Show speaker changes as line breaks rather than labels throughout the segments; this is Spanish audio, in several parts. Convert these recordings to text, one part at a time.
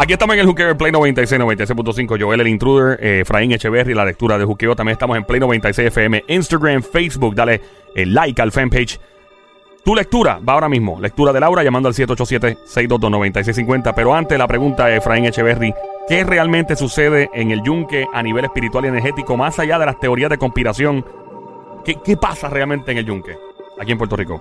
Aquí estamos en el Juqueo en Play 96, 96.5. Joel el Intruder, eh, Efraín Echeverry, la lectura de Juqueo. También estamos en Play 96 FM, Instagram, Facebook. Dale el like al fanpage. Tu lectura va ahora mismo. Lectura de Laura llamando al 787-622-9650. Pero antes la pregunta de Efraín Echeverry. ¿Qué realmente sucede en el yunque a nivel espiritual y energético más allá de las teorías de conspiración? ¿Qué, qué pasa realmente en el yunque aquí en Puerto Rico?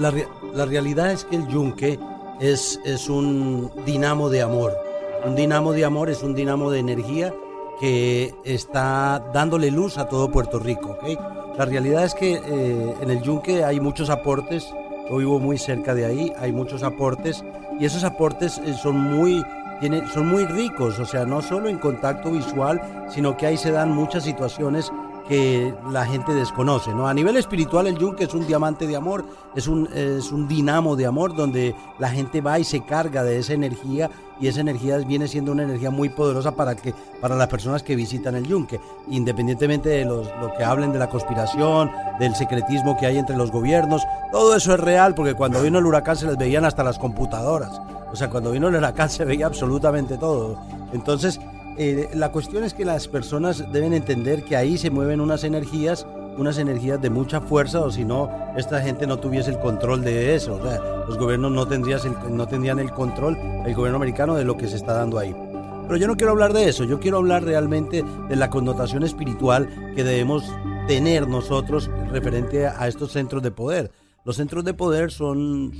La, la realidad es que el yunque es, es un dinamo de amor. Un dinamo de amor es un dinamo de energía que está dándole luz a todo Puerto Rico. La realidad es que eh, en el yunque hay muchos aportes. Yo vivo muy cerca de ahí, hay muchos aportes y esos aportes eh, son muy, tienen, son muy ricos, o sea, no solo en contacto visual, sino que ahí se dan muchas situaciones que la gente desconoce. ¿no? A nivel espiritual, el yunque es un diamante de amor, es un, es un dinamo de amor donde la gente va y se carga de esa energía y esa energía viene siendo una energía muy poderosa para, que, para las personas que visitan el yunque, independientemente de los, lo que hablen de la conspiración, del secretismo que hay entre los gobiernos, todo eso es real porque cuando vino el huracán se les veían hasta las computadoras. O sea, cuando vino el huracán se veía absolutamente todo. Entonces, eh, la cuestión es que las personas deben entender que ahí se mueven unas energías, unas energías de mucha fuerza, o si no, esta gente no tuviese el control de eso. O sea, los gobiernos no, tendrías el- no tendrían el control, el gobierno americano, de lo que se está dando ahí. Pero yo no quiero hablar de eso, yo quiero hablar realmente de la connotación espiritual que debemos tener nosotros referente a estos centros de poder. Los centros de poder son,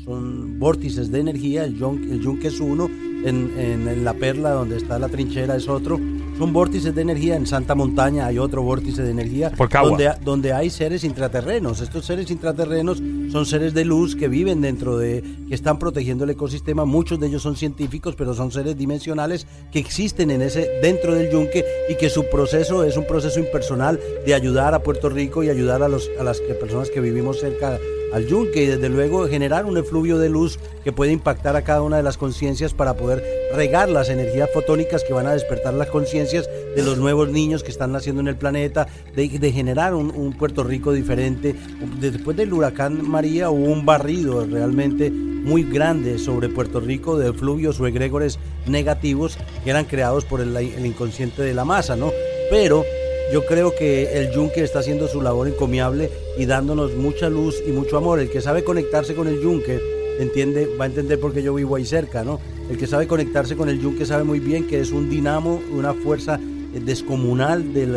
vórtices de energía, el, yun- el yunque es uno, en, en- en la perla donde está la trinchera es otro. Son vórtices de energía, en Santa Montaña hay otro vórtice de energía,
Por Cagua.
donde, donde hay seres intraterrenos. Estos seres intraterrenos son seres de luz que viven dentro de, que están protegiendo el ecosistema. Muchos de ellos son científicos, pero son seres dimensionales que existen en ese, dentro del yunque y que su proceso es un proceso impersonal de ayudar a Puerto Rico y ayudar a, los, a las que- personas que vivimos cerca al yunque y desde luego generar un efluvio de luz que puede impactar a cada una de las conciencias para poder regar las energías fotónicas que van a despertar las conciencias de los nuevos niños que están naciendo en el planeta, de, generar un, Puerto Rico diferente. Después del huracán María hubo un barrido realmente muy grande sobre Puerto Rico de fluvios o egregores negativos que eran creados por el, el inconsciente de la masa, ¿no? Pero yo creo que el yunque está haciendo su labor encomiable y dándonos mucha luz y mucho amor. El que sabe conectarse con el yunque, entiende, va a entender por qué yo vivo ahí cerca, ¿no? El que sabe conectarse con el yunque sabe muy bien que es un dinamo, una fuerza eh, descomunal del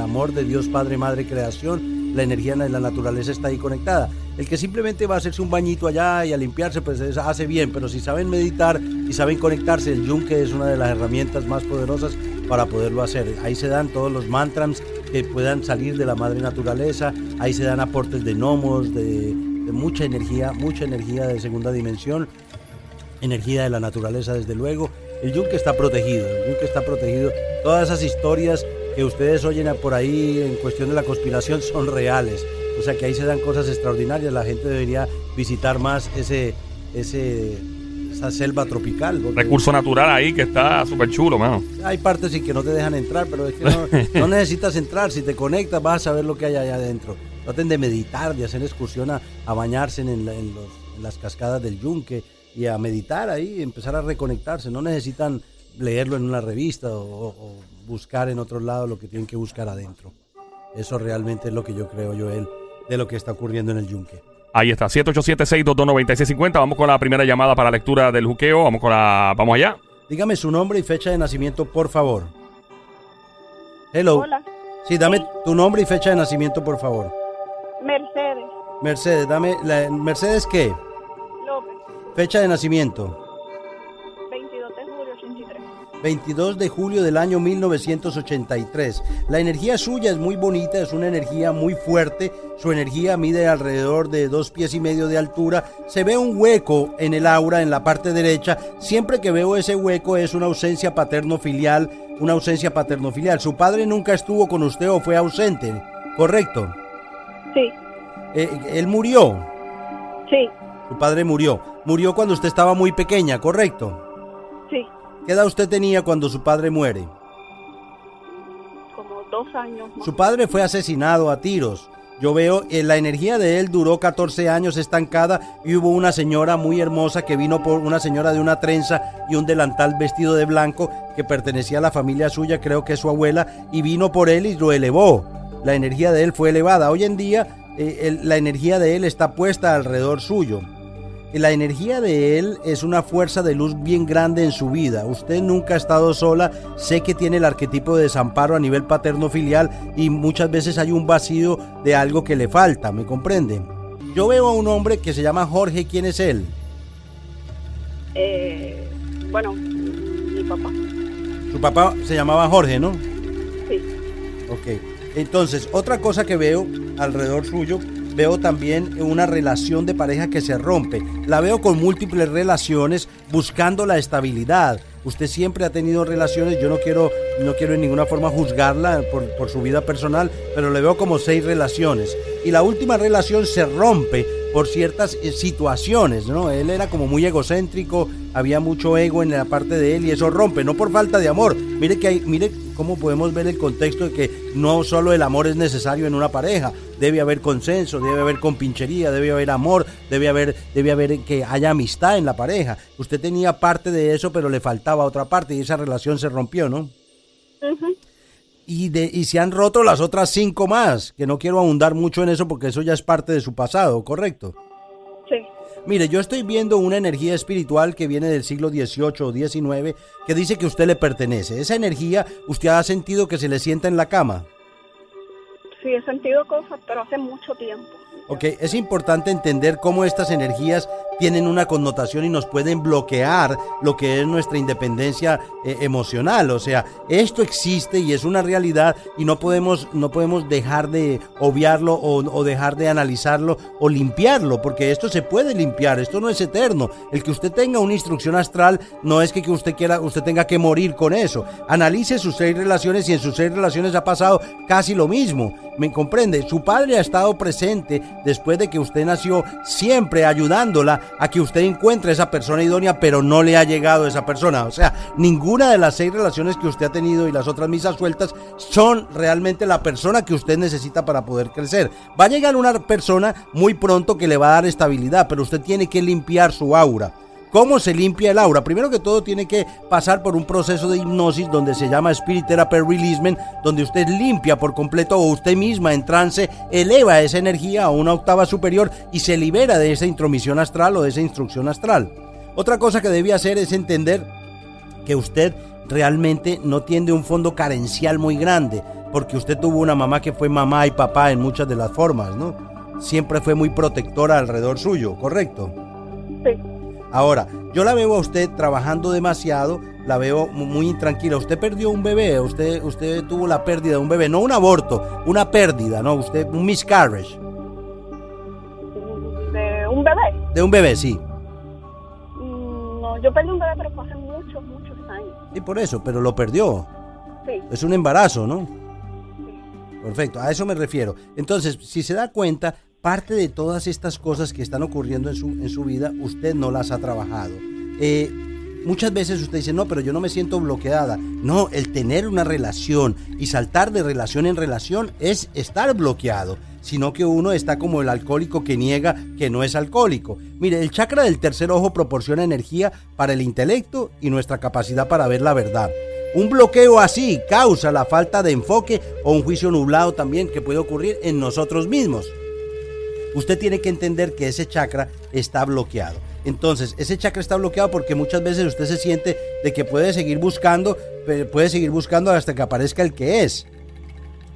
amor de Dios Padre, Madre, Creación. La energía de la naturaleza está ahí conectada. El que simplemente va a hacerse un bañito allá y a limpiarse, pues es- hace bien. Pero si saben meditar y saben conectarse, el yunque es una de las herramientas más poderosas para poderlo hacer. Ahí se dan todos los mantras que puedan salir de la madre naturaleza, ahí se dan aportes de gnomos, de, mucha energía, mucha energía de segunda dimensión, energía de la naturaleza desde luego. El yunque está protegido, el yunque está protegido. Todas esas historias que ustedes oyen por ahí en cuestión de la conspiración son reales. O sea que ahí se dan cosas extraordinarias. La gente debería visitar más ese, ese, esa selva tropical.
Recurso natural ahí que está súper chulo, mano.
hay partes en que no te dejan entrar, pero es que no, no necesitas entrar. Si te conectas, vas a saber lo que hay allá adentro. Traten de meditar, de hacer excursión a, a bañarse en, la- en los- en las cascadas del yunque y a meditar ahí, empezar a reconectarse. No necesitan leerlo en una revista o, o buscar en otro lado lo que tienen que buscar adentro. Eso realmente es lo que yo creo, Joel, de lo que está ocurriendo en el yunque.
Ahí está, 787-622-9650. Vamos con la primera llamada para lectura del juqueo. Vamos con la. Vamos allá.
Dígame su nombre y fecha de nacimiento, por favor. Hello.
Hola,
Sí, dame
Sí.
tu nombre y fecha de nacimiento, por favor.
Mercedes
Mercedes, dame. La, ¿Mercedes qué?
López,
Fecha de nacimiento.
22 de julio
del año 1983. La energía suya es muy bonita, es una energía muy fuerte. Su energía mide alrededor de dos pies y medio de altura. Se ve un hueco en el aura, en la parte derecha. Siempre que veo ese hueco es una ausencia paterno-filial, una ausencia paterno-filial. Su padre nunca estuvo con usted o fue ausente, ¿correcto?
Sí,
Eh, él murió.
sí,
Su padre murió. Murió cuando usted estaba muy pequeña, ¿correcto?
sí,
¿Qué edad usted tenía cuando su padre muere?
como dos años más.
Su padre fue asesinado a tiros Yo veo, eh, la energía de él duró 14 años estancada y hubo una señora muy hermosa que vino por una señora de una trenza y un delantal vestido de blanco que pertenecía a la familia suya, creo que es su abuela, y vino por él y lo elevó. La energía de él fue elevada. Hoy en día eh, el- la energía de él está puesta alrededor suyo. La energía de él es una fuerza de luz bien grande en su vida. Usted nunca ha estado sola. Sé que tiene el arquetipo de desamparo a nivel paterno filial y muchas veces hay un vacío de algo que le falta. ¿Me comprende? Yo veo a un hombre que se llama Jorge. ¿Quién es él?
Eh, bueno, mi papá.
Su papá se llamaba Jorge, ¿no?
Sí.
Ok. Entonces, otra cosa que veo alrededor suyo, veo también una relación de pareja que se rompe. La veo con múltiples relaciones buscando la estabilidad. Usted siempre ha tenido relaciones, yo no quiero, no quiero en ninguna forma juzgarla por, por su vida personal, pero le veo como seis relaciones. Y la última relación se rompe por ciertas eh, situaciones, ¿no? Él era como muy egocéntrico, había mucho ego en la parte de él y eso rompe, no por falta de amor. Mire que hay, mire cómo podemos ver el contexto de que no solo el amor es necesario en una pareja, debe haber consenso, debe haber compinchería, debe haber amor, debe haber, debe haber que haya amistad en la pareja. Usted tenía parte de eso, pero le faltaba otra parte y esa relación se rompió, ¿no? Y, de, y se han roto las otras cinco más, que no quiero ahondar mucho en eso porque eso ya es parte de su pasado, ¿correcto?
Sí.
Mire, yo estoy viendo una energía espiritual que viene del siglo XVIII o XIX que dice que usted le pertenece. Esa energía, ¿usted ha sentido que se le sienta en la cama?
Sí, he sentido cosas, pero hace mucho tiempo.
Ok, es importante entender cómo estas energías tienen una connotación y nos pueden bloquear lo que es nuestra independencia eh, emocional. O sea, esto existe y es una realidad y no podemos, no podemos dejar de obviarlo o, o dejar de analizarlo o limpiarlo, porque esto se puede limpiar, esto no es eterno. El que usted tenga una instrucción astral no es que, que usted quiera, usted tenga que morir con eso. Analice sus seis relaciones y en sus seis relaciones ha pasado casi lo mismo. ¿Me comprende? Su padre ha estado presente después de que usted nació, siempre ayudándola a que usted encuentre esa persona idónea, pero no le ha llegado esa persona. O sea, ninguna de las seis relaciones que usted ha tenido y las otras misas sueltas son realmente la persona que usted necesita para poder crecer. Va a llegar una persona muy pronto que le va a dar estabilidad, pero usted tiene que limpiar su aura. ¿Cómo se limpia el aura? Primero que todo tiene que pasar por un proceso de hipnosis donde se llama Spirit Therapy Releasement, donde usted limpia por completo o usted misma en trance eleva esa energía a una octava superior y se libera de esa intromisión astral o de esa instrucción astral. Otra cosa que debía hacer es entender que usted realmente no tiene un fondo carencial muy grande, porque usted tuvo una mamá que fue mamá y papá en muchas de las formas, ¿no? Siempre fue muy protectora alrededor suyo, ¿correcto?
Sí.
Ahora, yo la veo a usted trabajando demasiado, la veo mu- muy intranquila. Usted perdió un bebé, usted, usted tuvo la pérdida de un bebé, no un aborto, una pérdida, no, usted, un miscarriage
De un bebé.
de un bebé, sí.
Mm, No, yo perdí un bebé, pero fue hace muchos, muchos años.
Sí, por eso, pero lo perdió.
Sí.
Es un embarazo, ¿no? Perfecto, a eso me refiero. Entonces, si se da cuenta, parte de todas estas cosas que están ocurriendo en su, en su vida, usted no las ha trabajado. Eh, muchas veces usted dice, no, pero yo no me siento bloqueada. No, el tener una relación y saltar de relación en relación es estar bloqueado, sino que uno está como el alcohólico que niega que no es alcohólico. Mire, el chakra del tercer ojo proporciona energía para el intelecto y nuestra capacidad para ver la verdad. Un bloqueo así causa la falta de enfoque o un juicio nublado también que puede ocurrir en nosotros mismos. Usted tiene que entender que ese chakra está bloqueado. Entonces, ese chakra está bloqueado porque muchas veces usted se siente de que puede seguir buscando, puede seguir buscando hasta que aparezca el que es.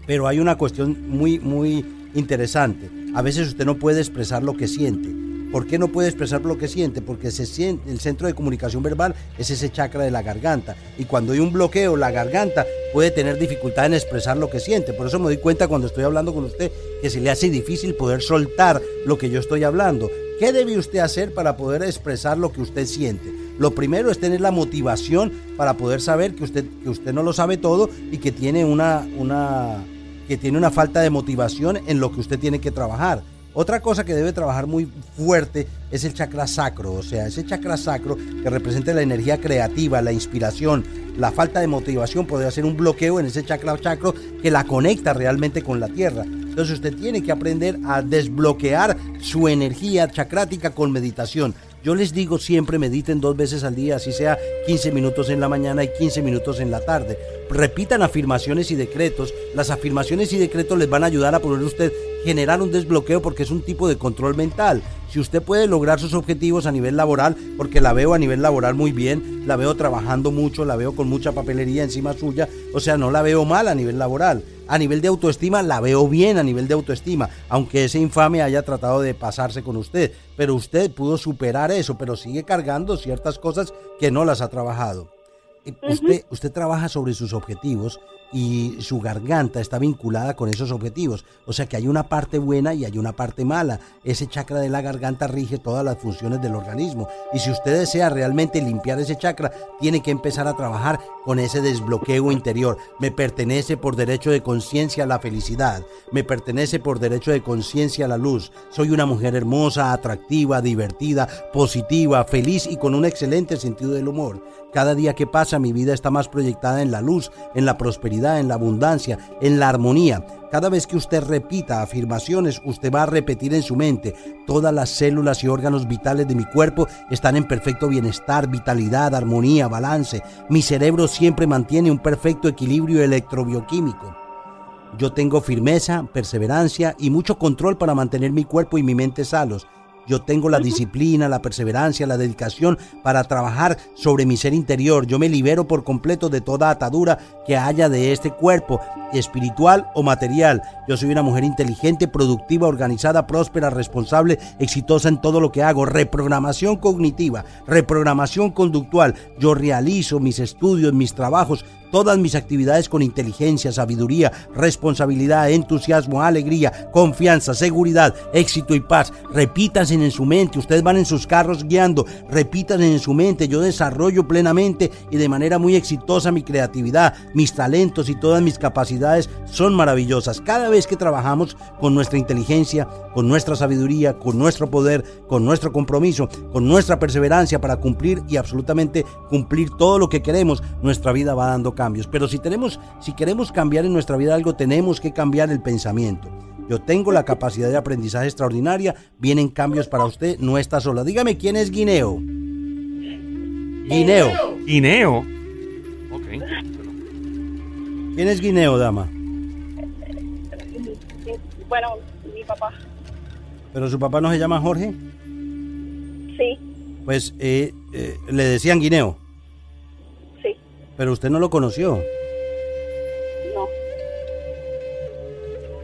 Pero hay una cuestión muy, muy interesante. A veces usted no puede expresar lo que siente. ¿Por qué no puede expresar lo que siente? Porque el centro de comunicación verbal es ese chakra de la garganta. Y cuando hay un bloqueo, la garganta puede tener dificultad en expresar lo que siente. Por eso me doy cuenta cuando estoy hablando con usted que se le hace difícil poder soltar lo que yo estoy hablando. ¿Qué debe usted hacer para poder expresar lo que usted siente? Lo primero es tener la motivación para poder saber que usted, que usted no lo sabe todo y que tiene una, una, que tiene una falta de motivación en lo que usted tiene que trabajar. Otra cosa que debe trabajar muy fuerte es el chakra sacro, o sea, ese chakra sacro que representa la energía creativa, la inspiración, la falta de motivación podría ser un bloqueo en ese chakra sacro que la conecta realmente con la tierra. Entonces usted tiene que aprender a desbloquear su energía chacrática con meditación. Yo les digo siempre mediten dos veces al día, así sea 15 minutos en la mañana y 15 minutos en la tarde. Repitan afirmaciones y decretos. Las afirmaciones y decretos les van a ayudar a poder usted generar un desbloqueo porque es un tipo de control mental. Si usted puede lograr sus objetivos a nivel laboral, porque la veo a nivel laboral muy bien, la veo trabajando mucho, la veo con mucha papelería encima suya, o sea, no la veo mal a nivel laboral. A nivel de autoestima, la veo bien a nivel de autoestima, aunque ese infame haya tratado de pasarse con usted. Pero usted pudo superar eso, pero sigue cargando ciertas cosas que no las ha trabajado. Usted, usted trabaja sobre sus objetivos y su garganta está vinculada con esos objetivos. O sea que hay una parte buena y hay una parte mala. Ese chakra de la garganta rige todas las funciones del organismo. Y si usted desea realmente limpiar ese chakra, tiene que empezar a trabajar con ese desbloqueo interior. Me pertenece por derecho de conciencia la felicidad. Me pertenece por derecho de conciencia la luz. Soy una mujer hermosa, atractiva, divertida, positiva, feliz y con un excelente sentido del humor. Cada día que pasa mi vida está más proyectada en la luz, en la prosperidad, en la abundancia, en la armonía. Cada vez que usted repita afirmaciones, usted va a repetir en su mente, todas las células y órganos vitales de mi cuerpo están en perfecto bienestar, vitalidad, armonía, balance. Mi cerebro siempre mantiene un perfecto equilibrio electrobioquímico. Yo tengo firmeza, perseverancia y mucho control para mantener mi cuerpo y mi mente salos. Yo tengo la disciplina, la perseverancia, la dedicación para trabajar sobre mi ser interior. Yo me libero por completo de toda atadura que haya de este cuerpo, espiritual o material. Yo soy una mujer inteligente, productiva, organizada, próspera, responsable, exitosa en todo lo que hago. Reprogramación cognitiva, reprogramación conductual. Yo realizo mis estudios, mis trabajos, todas mis actividades con inteligencia, sabiduría, responsabilidad, entusiasmo, alegría, confianza, seguridad, éxito y paz. Repítanse en su mente, ustedes van en sus carros guiando, repítanse en su mente, yo desarrollo plenamente y de manera muy exitosa mi creatividad, mis talentos y todas mis capacidades son maravillosas. Cada vez que trabajamos con nuestra inteligencia, con nuestra sabiduría, con nuestro poder, con nuestro compromiso, con nuestra perseverancia para cumplir y absolutamente cumplir todo lo que queremos, nuestra vida va dando cambios. Pero si tenemos, si queremos cambiar en nuestra vida algo, tenemos que cambiar el pensamiento. Yo tengo la capacidad de aprendizaje extraordinaria, vienen cambios para usted, no está sola. Dígame quién es Guineo. Guineo.
Guineo. Ok.
¿Quién es Guineo, dama?
Bueno, mi papá.
¿Pero su papá no se llama Jorge?
Sí,
Pues eh, eh, le decían Guineo, pero usted no lo conoció.
no.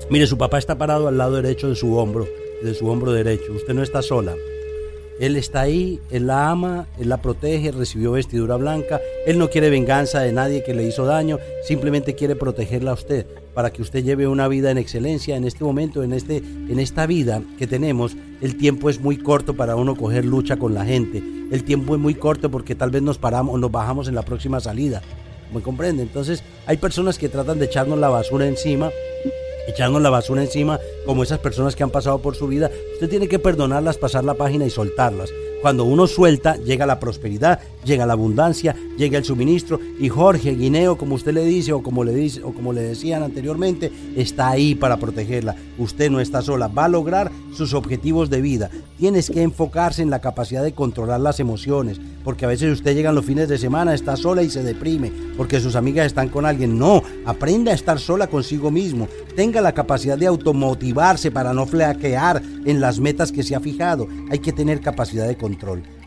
Mire, su papá está parado al lado derecho de su hombro, de su hombro derecho. Usted no está sola. Él está ahí, él la ama, él la protege, recibió vestidura blanca. Él no quiere venganza de nadie que le hizo daño, simplemente quiere protegerla a usted para que usted lleve una vida en excelencia en este momento, en este en esta vida que tenemos. El tiempo es muy corto para uno coger lucha con la gente. El tiempo es muy corto porque tal vez nos paramos, nos bajamos en la próxima salida. ¿Me comprende? Entonces, hay personas que tratan de echarnos la basura encima echarnos la basura encima, como esas personas que han pasado por su vida, usted tiene que perdonarlas, pasar la página y soltarlas. Cuando uno suelta, llega la prosperidad, llega la abundancia, llega el suministro y Jorge Guineo, como usted le dice o como le dice o como le decían anteriormente, está ahí para protegerla. Usted no está sola, va a lograr sus objetivos de vida. Tienes que enfocarse en la capacidad de controlar las emociones, porque a veces usted llega en los fines de semana, está sola y se deprime, porque sus amigas están con alguien. No, aprenda a estar sola consigo mismo. Tenga la capacidad de automotivarse para no flaquear en las metas que se ha fijado. Hay que tener capacidad de control.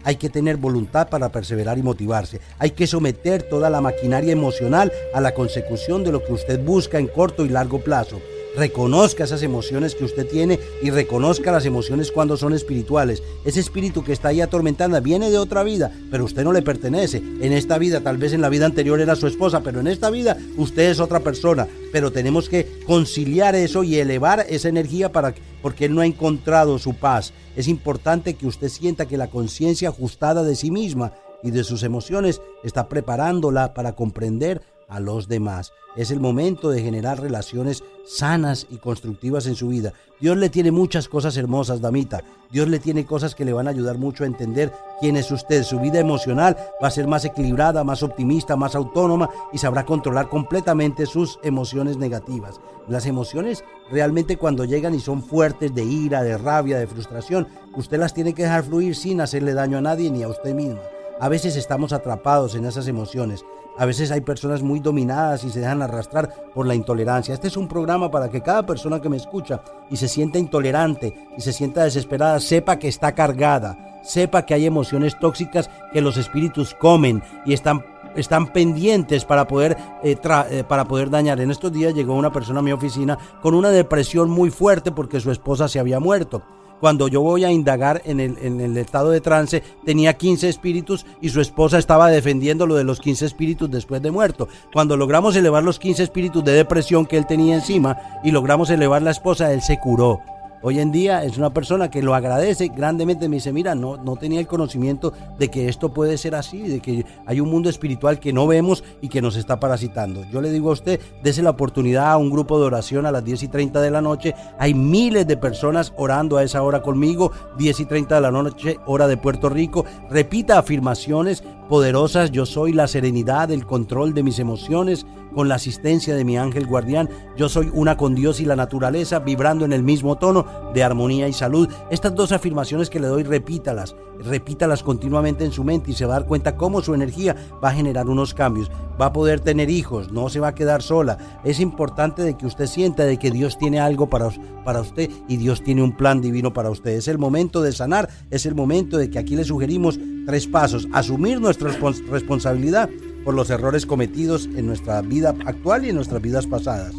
Hay que tener voluntad para perseverar y motivarse. Hay que someter toda la maquinaria emocional a la consecución de lo que usted busca en corto y largo plazo. Reconozca esas emociones que usted tiene y reconozca las emociones cuando son espirituales. Ese espíritu que está ahí atormentando viene de otra vida, pero usted no le pertenece. En esta vida, tal vez en la vida anterior era su esposa, pero en esta vida usted es otra persona. Pero tenemos que conciliar eso y elevar esa energía para porque él no ha encontrado su paz. Es importante que usted sienta que la conciencia ajustada de sí misma y de sus emociones está preparándola para comprender a los demás. Es el momento de generar relaciones sanas y constructivas en su vida. Dios le tiene muchas cosas hermosas, damita. Dios le tiene cosas que le van a ayudar mucho a entender quién es usted. Su vida emocional va a ser más equilibrada, más optimista, más autónoma y sabrá controlar completamente sus emociones negativas. Las emociones realmente cuando llegan y son fuertes de ira, de rabia, de frustración, usted las tiene que dejar fluir sin hacerle daño a nadie ni a usted misma. A veces estamos atrapados en esas emociones. A veces hay personas muy dominadas y se dejan arrastrar por la intolerancia. Este es un programa para que cada persona que me escucha y se sienta intolerante y se sienta desesperada sepa que está cargada, sepa que hay emociones tóxicas que los espíritus comen y están están pendientes para poder, eh, eh, para poder dañar. En estos días llegó una persona a mi oficina con una depresión muy fuerte porque su esposa se había muerto cuando yo voy a indagar en el, estado de trance, tenía 15 espíritus y su esposa estaba defendiendo lo de los 15 espíritus después de muerto. Cuando logramos elevar los 15 espíritus de depresión que él tenía encima y logramos elevar la esposa, él se curó. Hoy en día es una persona que lo agradece grandemente. Me dice, mira, no, no tenía el conocimiento de que esto puede ser así, de que hay un mundo espiritual que no vemos y que nos está parasitando. Yo le digo a usted, dése la oportunidad a un grupo de oración a las 10 y 30 de la noche. Hay miles de personas orando a esa hora conmigo, 10 y 30 de la noche, hora de Puerto Rico. Repita afirmaciones poderosas. Yo soy la serenidad, el control de mis emociones con la asistencia de mi ángel guardián. Yo soy una con Dios y la naturaleza, vibrando en el mismo tono de armonía y salud. Estas dos afirmaciones que le doy, repítalas, repítalas continuamente en su mente y se va a dar cuenta cómo su energía va a generar unos cambios. Va a poder tener hijos, no se va a quedar sola. Es importante de que usted sienta de que Dios tiene algo para, para usted y Dios tiene un plan divino para usted. Es el momento de sanar, es el momento de que aquí le sugerimos tres pasos. Asumir nuestra responsabilidad por los errores cometidos en nuestra vida actual y en nuestras vidas pasadas.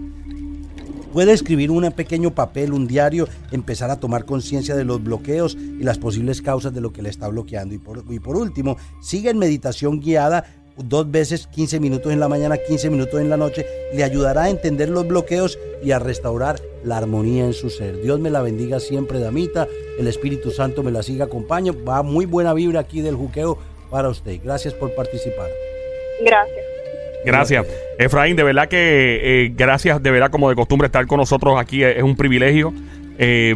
Puede escribir un pequeño papel, un diario, empezar a tomar conciencia de los bloqueos y las posibles causas de lo que le está bloqueando. Y por, último, sigue en meditación guiada dos veces 15 minutos en la mañana, 15 minutos en la noche, le ayudará a entender los bloqueos y a restaurar la armonía en su ser. Dios me la bendiga siempre, damita. El Espíritu Santo me la siga acompaña. Va muy buena vibra aquí del juqueo para usted. Gracias por participar.
Gracias.
Gracias. Efraín, de verdad que eh, gracias, de verdad, como de costumbre, estar con nosotros aquí es, un privilegio. Eh,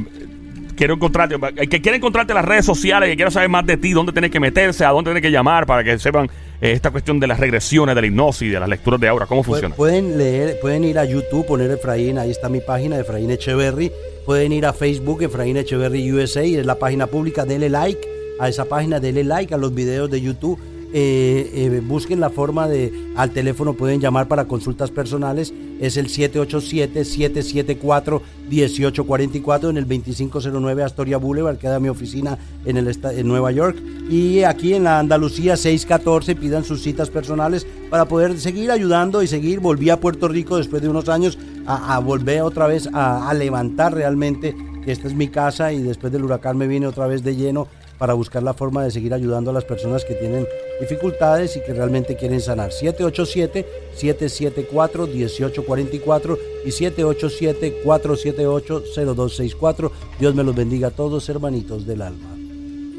quiero encontrarte, que quiere encontrarte en las redes sociales, que quiera saber más de ti, dónde tienes que meterse, a dónde tienes que llamar para que sepan eh, esta cuestión de las regresiones, de la hipnosis, de las lecturas de aura, cómo funciona.
Pueden leer, pueden ir a YouTube, poner Efraín, ahí está mi página, Efraín Echeverry. Pueden ir a Facebook, Efraín Echeverry USA, es la página pública, denle like a esa página, denle like a los videos de YouTube eh, eh, busquen la forma de, al teléfono pueden llamar para consultas personales, es el 787-774-1844 en el 2509 Astoria Boulevard, queda mi oficina en, el, en Nueva York. Y aquí en la Andalucía 614 pidan sus citas personales para poder seguir ayudando y seguir. Volví a Puerto Rico después de unos años a, volver otra vez a, a levantar realmente esta es mi casa y después del huracán me vine otra vez de lleno para buscar la forma de seguir ayudando a las personas que tienen dificultades y que realmente quieren sanar. 787-774-1844 y 787-478-0264. Dios me los bendiga a todos, hermanitos del alma.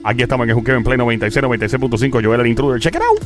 Aquí estamos en Juqueo en Play 96, 96.5. Joel el Intruder. Check it out.